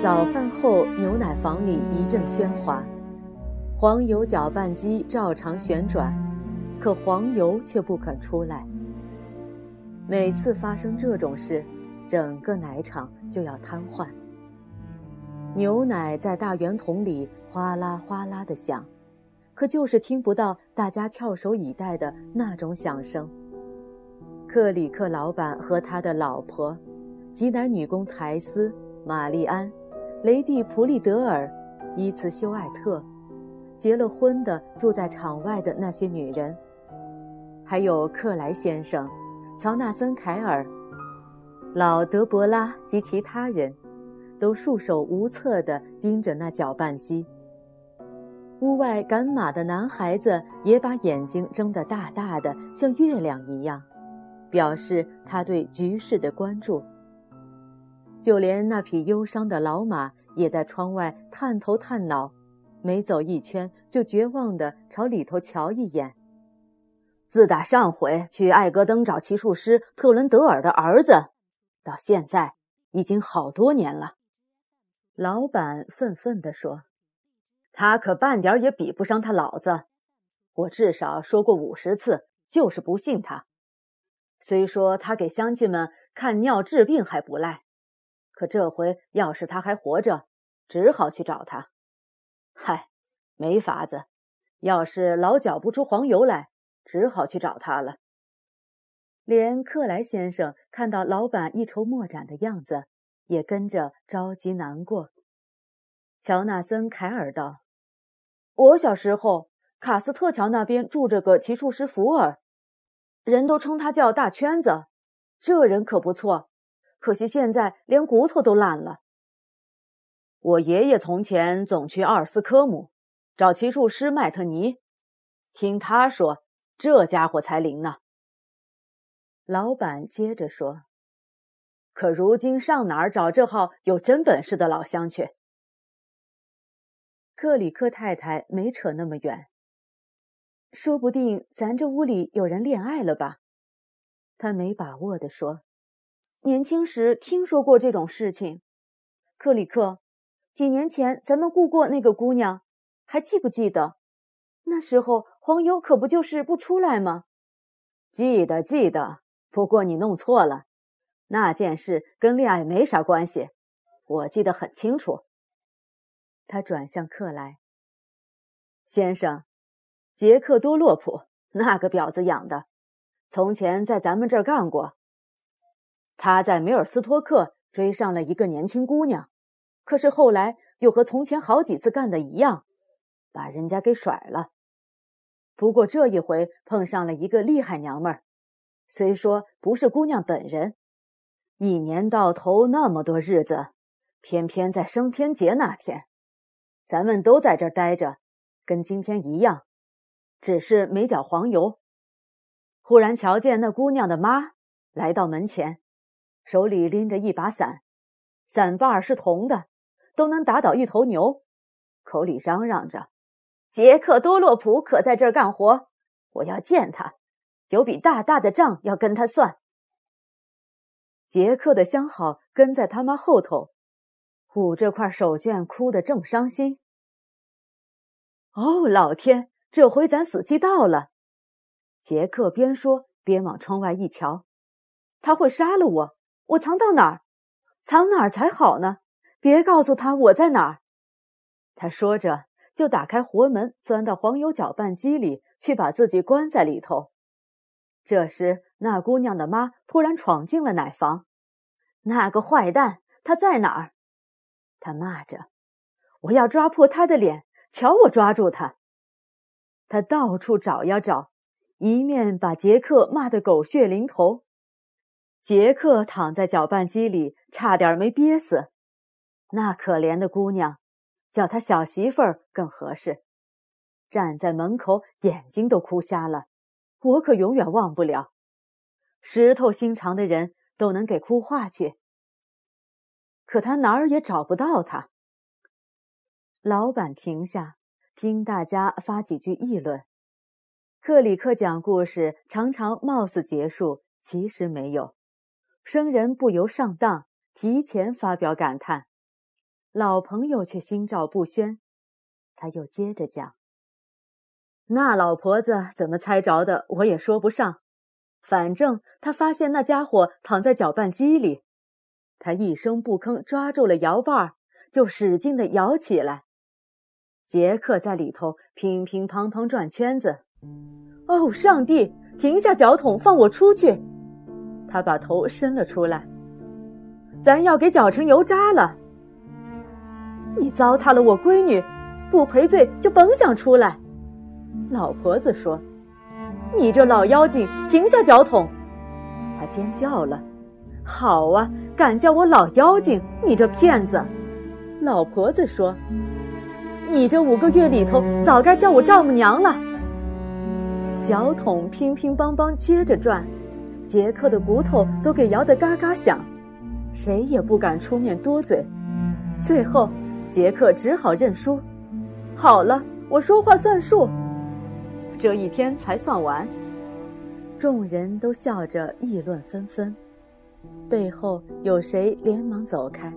早饭后，牛奶房里一阵喧哗，黄油搅拌机照常旋转，可黄油却不肯出来。每次发生这种事，整个奶厂就要瘫痪。牛奶在大圆桶里哗啦哗啦的响，可就是听不到大家翘首以待的那种响声。克里克老板和他的老婆。挤奶女工苔丝、玛丽安、雷蒂普利德尔、伊茨修艾特，结了婚的住在场外的那些女人，还有克莱先生、乔纳森·凯尔、老德伯拉及其他人，都束手无策地盯着那搅拌机。屋外赶马的男孩子也把眼睛睁得大大的，像月亮一样，表示他对局势的关注。就连那匹忧伤的老马也在窗外探头探脑，每走一圈就绝望地朝里头瞧一眼。自打上回去艾格登找奇术师特伦德尔的儿子，到现在已经好多年了。老板愤愤地说：“他可半点也比不上他老子。我至少说过五十次，就是不信他。虽说他给乡亲们看尿治病还不赖。”可这回要是他还活着，只好去找他。嗨，没法子，要是老搅不出黄油来，只好去找他了。连克莱先生看到老板一筹莫展的样子，也跟着着急难过。乔纳森·凯尔道：“我小时候，卡斯特桥那边住着个奇术师福尔，人都称他叫大圈子。这人可不错。”可惜现在连骨头都烂了。我爷爷从前总去阿尔斯科姆找骑术师麦特尼，听他说这家伙才灵呢。老板接着说：“可如今上哪儿找这号有真本事的老乡去？”克里克太太没扯那么远，说不定咱这屋里有人恋爱了吧？他没把握地说。年轻时听说过这种事情，克里克，几年前咱们雇过那个姑娘，还记不记得？那时候黄油可不就是不出来吗？记得，记得。不过你弄错了，那件事跟恋爱没啥关系，我记得很清楚。他转向克莱先生，杰克多洛普那个婊子养的，从前在咱们这儿干过。他在梅尔斯托克追上了一个年轻姑娘，可是后来又和从前好几次干的一样，把人家给甩了。不过这一回碰上了一个厉害娘们儿，虽说不是姑娘本人，一年到头那么多日子，偏偏在升天节那天，咱们都在这儿待着，跟今天一样，只是没搅黄油。忽然瞧见那姑娘的妈来到门前。手里拎着一把伞，伞把是铜的，都能打倒一头牛。口里嚷嚷着：“杰克多洛普可在这儿干活，我要见他，有笔大大的账要跟他算。”杰克的相好跟在他妈后头，捂着块手绢，哭得正伤心。哦，老天，这回咱死期到了！杰克边说边往窗外一瞧，他会杀了我。我藏到哪儿？藏哪儿才好呢？别告诉他我在哪儿。他说着，就打开活门，钻到黄油搅拌机里去，把自己关在里头。这时，那姑娘的妈突然闯进了奶房。那个坏蛋，他在哪儿？他骂着：“我要抓破他的脸！瞧我抓住他！”他到处找呀找，一面把杰克骂得狗血淋头。杰克躺在搅拌机里，差点没憋死。那可怜的姑娘，叫她小媳妇儿更合适。站在门口，眼睛都哭瞎了。我可永远忘不了。石头心肠的人都能给哭化去，可他哪儿也找不到他。老板停下，听大家发几句议论。克里克讲故事常常貌似结束，其实没有。生人不由上当，提前发表感叹。老朋友却心照不宣。他又接着讲：“那老婆子怎么猜着的，我也说不上。反正他发现那家伙躺在搅拌机里，他一声不吭，抓住了摇把，就使劲地摇起来。杰克在里头乒乒乓乓转圈子。哦，上帝！停下搅桶，放我出去！他把头伸了出来。咱要给搅成油渣了！你糟蹋了我闺女，不赔罪就甭想出来！老婆子说：“你这老妖精，停下搅桶！”他尖叫了。好啊，敢叫我老妖精，你这骗子！老婆子说：“你这五个月里头，早该叫我丈母娘了。”脚桶乒乒乓乓接着转，杰克的骨头都给摇得嘎嘎响，谁也不敢出面多嘴。最后，杰克只好认输。好了，我说话算数。这一天才算完，众人都笑着议论纷纷，背后有谁连忙走开。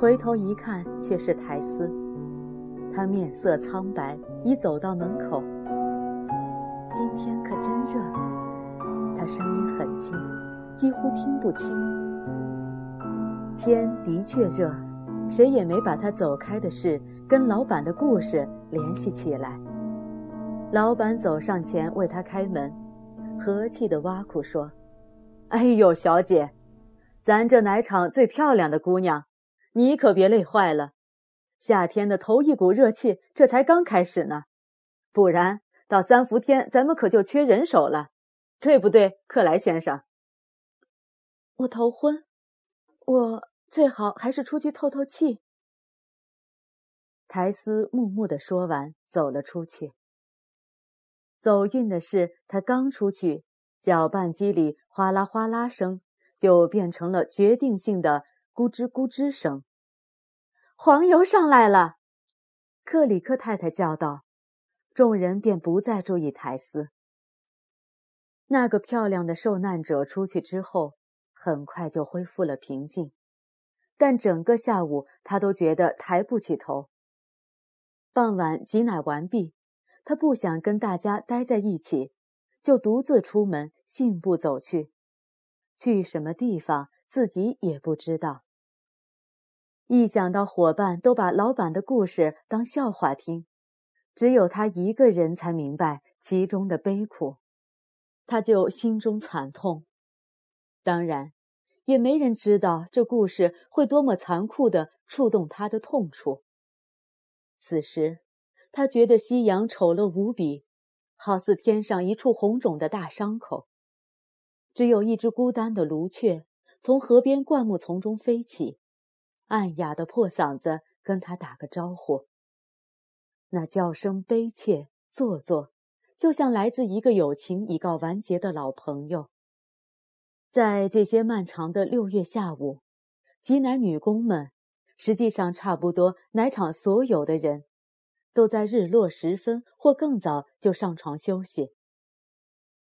回头一看，却是苔丝。他面色苍白，已走到门口。今天可真热。他声音很轻，几乎听不清。天的确热，谁也没把他走开的事跟老板的故事联系起来。老板走上前为他开门，和气地挖苦说：“哎呦，小姐，咱这奶厂最漂亮的姑娘。”你可别累坏了，夏天的头一股热气这才刚开始呢，不然到三伏天咱们可就缺人手了，对不对，克莱先生？我头昏，我最好还是出去透透气。苔丝木木的说完，走了出去。走运的是，他刚出去，搅拌机里哗啦哗啦声就变成了决定性的。咕吱咕吱声，黄油上来了！克里克太太叫道。众人便不再注意苔丝。那个漂亮的受难者出去之后，很快就恢复了平静，但整个下午他都觉得抬不起头。傍晚挤奶完毕，他不想跟大家待在一起，就独自出门信步走去。去什么地方，自己也不知道。一想到伙伴都把老板的故事当笑话听，只有他一个人才明白其中的悲苦，他就心中惨痛。当然，也没人知道这故事会多么残酷地触动他的痛处。此时，他觉得夕阳丑陋无比，好似天上一处红肿的大伤口。只有一只孤单的卢雀从河边灌木丛中飞起。暗哑的破嗓子跟他打个招呼，那叫声悲切做作，就像来自一个友情已告完结的老朋友。在这些漫长的六月下午，挤奶女工们，实际上差不多奶场所有的人，都在日落时分或更早就上床休息。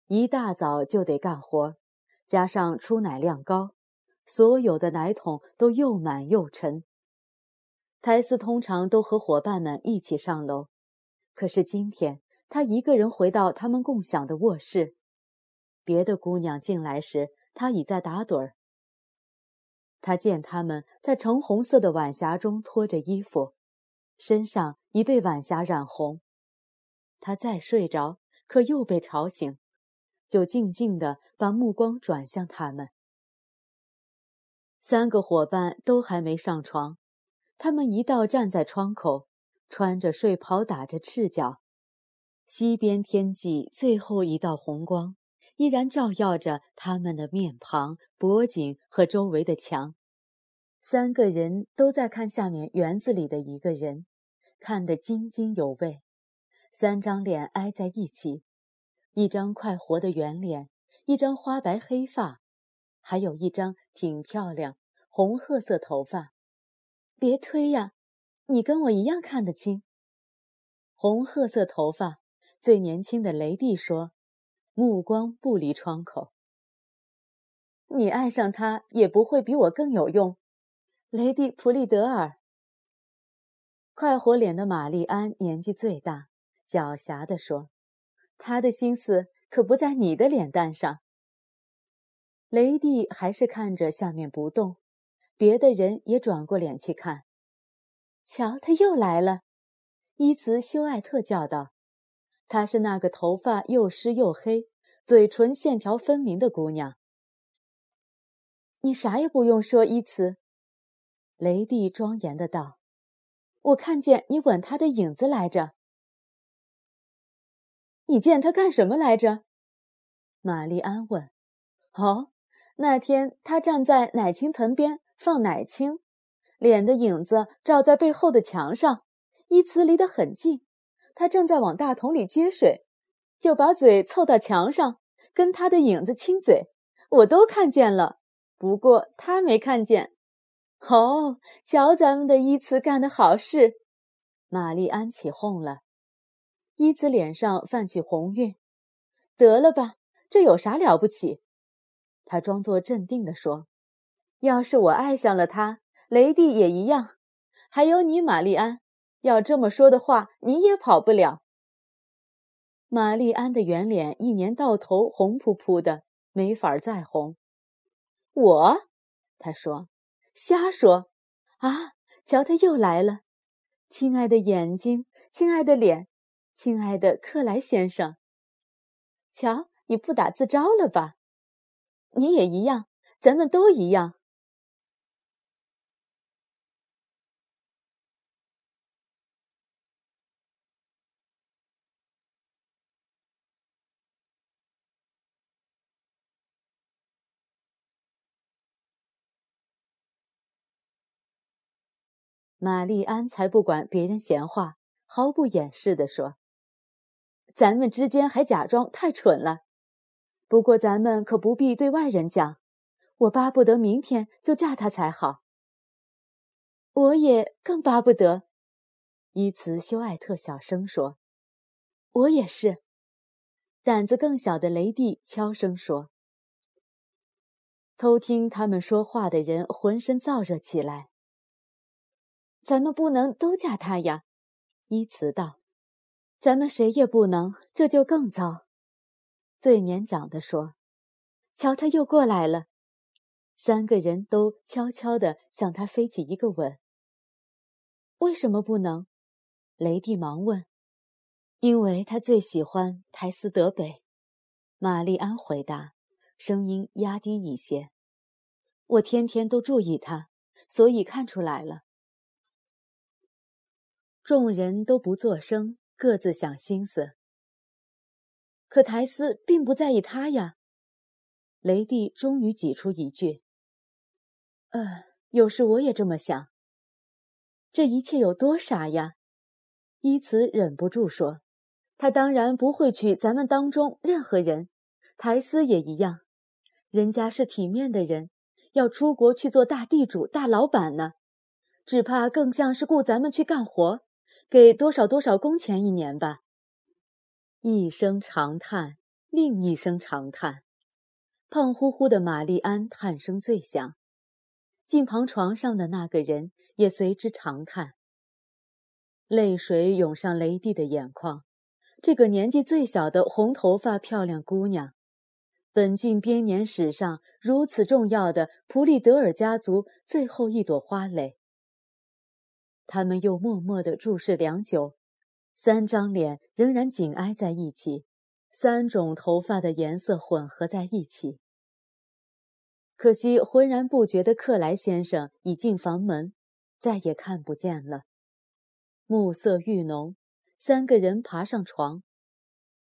一大早就得干活，加上出奶量高。所有的奶桶都又满又沉。苔丝通常都和伙伴们一起上楼，可是今天他一个人回到他们共享的卧室。别的姑娘进来时，他已在打盹儿。他见他们在橙红色的晚霞中脱着衣服，身上已被晚霞染红。他再睡着，可又被吵醒。就静静地把目光转向他们。三个伙伴都还没上床，他们一道站在窗口，穿着睡袍，打着赤脚。西边天际最后一道红光，依然照耀着他们的面庞、脖颈和周围的墙。三个人都在看下面园子里的一个人，看得津津有味。三张脸挨在一起，一张快活的圆脸，一张花白黑发，还有一张挺漂亮、红褐色头发。别推呀，你跟我一样看得清。红褐色头发。最年轻的雷蒂说：“目光不离窗口。你爱上他也不会比我更有用。”雷蒂普利德尔。快活脸的玛丽安年纪最大，狡黠地说：“他的心思可不在你的脸蛋上。”雷蒂还是看着下面不动，别的人也转过脸去看。瞧，他又来了！伊茨休艾特叫道。她是那个头发又湿又黑、嘴唇线条分明的姑娘。你啥也不用说，伊茨。雷蒂庄严的道：“我看见你吻他的影子来着。”你见他干什么来着？玛丽安问。“哦，那天他站在奶青盆边放奶青，脸的影子照在背后的墙上，伊茨离得很近。”他正在往大桶里接水，就把嘴凑到墙上，跟他的影子亲嘴，我都看见了，不过他没看见。哦，瞧咱们的伊茨干的好事！玛丽安起哄了，伊茨脸上泛起红晕。得了吧，这有啥了不起？他装作镇定地说：“要是我爱上了他，雷蒂也一样，还有你，玛丽安。”要这么说的话，你也跑不了。玛丽安的圆脸一年到头红扑扑的，没法再红。我，他说，瞎说啊！瞧，他又来了，亲爱的眼睛，亲爱的脸，亲爱的克莱先生。瞧，你不打自招了吧？你也一样，咱们都一样。玛丽安才不管别人闲话，毫不掩饰地说：“咱们之间还假装太蠢了。不过咱们可不必对外人讲。我巴不得明天就嫁他才好。我也更巴不得。”伊茨修艾特小声说：“我也是。”胆子更小的雷蒂悄声说：“偷听他们说话的人浑身燥热起来。”咱们不能都嫁他呀，伊茨道。咱们谁也不能，这就更糟。最年长的说：“瞧，他又过来了。”三个人都悄悄地向他飞起一个吻。为什么不能？雷蒂忙问。因为他最喜欢泰斯德北。玛丽安回答，声音压低一些。我天天都注意他，所以看出来了。众人都不作声，各自想心思。可苔丝并不在意他呀。雷蒂终于挤出一句：“呃，有时我也这么想。这一切有多傻呀！”伊茨忍不住说：“他当然不会娶咱们当中任何人，苔丝也一样。人家是体面的人，要出国去做大地主、大老板呢，只怕更像是雇咱们去干活。”给多少多少工钱一年吧。一声长叹，另一声长叹。胖乎乎的玛丽安叹声最响，近旁床上的那个人也随之长叹。泪水涌上雷蒂的眼眶。这个年纪最小的红头发漂亮姑娘，本郡编年史上如此重要的普利德尔家族最后一朵花蕾。他们又默默地注视良久，三张脸仍然紧挨在一起，三种头发的颜色混合在一起。可惜浑然不觉的克莱先生已进房门，再也看不见了。暮色愈浓，三个人爬上床。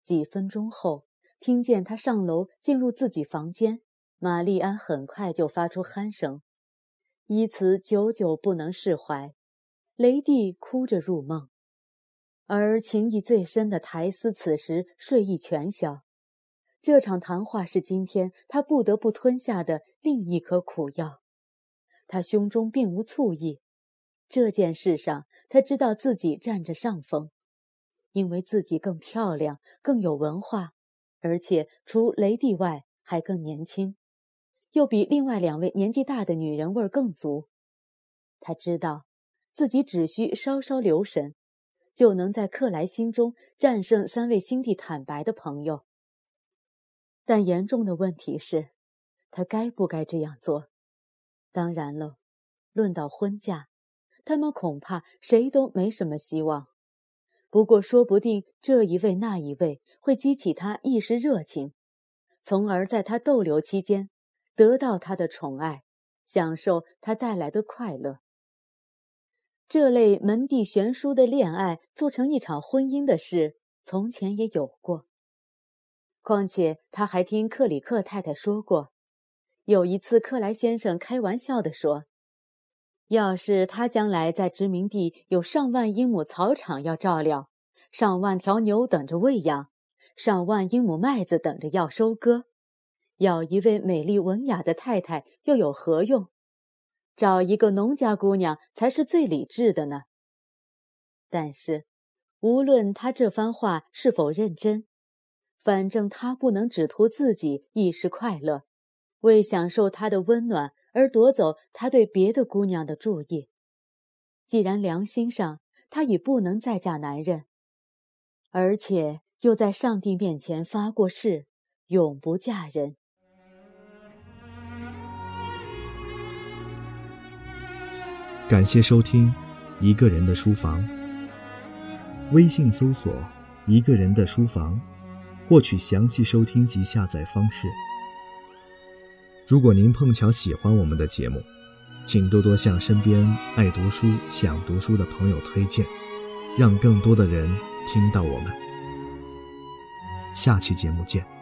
几分钟后，听见他上楼进入自己房间，玛丽安很快就发出鼾声，依此久久不能释怀。雷蒂哭着入梦，而情意最深的苔丝此时睡意全消。这场谈话是今天他不得不吞下的另一颗苦药。他胸中并无醋意，这件事上他知道自己占着上风，因为自己更漂亮、更有文化，而且除雷蒂外还更年轻，又比另外两位年纪大的女人味更足。他知道，自己只需稍稍留神，就能在克莱心中战胜三位心地坦白的朋友。但严重的问题是，他该不该这样做？当然了，论到婚嫁，他们恐怕谁都没什么希望。不过，说不定这一位那一位会激起他一时热情，从而在他逗留期间得到他的宠爱，享受他带来的快乐。这类门第悬殊的恋爱做成一场婚姻的事，从前也有过。况且他还听克里克太太说过，有一次克莱先生开玩笑地说：“要是他将来在殖民地有上万英亩草场要照料，上万条牛等着喂养，上万英亩麦子等着要收割，要一位美丽文雅的太太又有何用？找一个农家姑娘才是最理智的呢。”但是，无论他这番话是否认真。反正他不能只图自己一时快乐，为享受他的温暖而夺走他对别的姑娘的注意。既然良心上他已不能再嫁男人，而且又在上帝面前发过誓，永不嫁人。感谢收听《一个人的书房》，微信搜索“一个人的书房”。获取详细收听及下载方式。如果您碰巧喜欢我们的节目，请多多向身边爱读书、想读书的朋友推荐，让更多的人听到我们。下期节目见。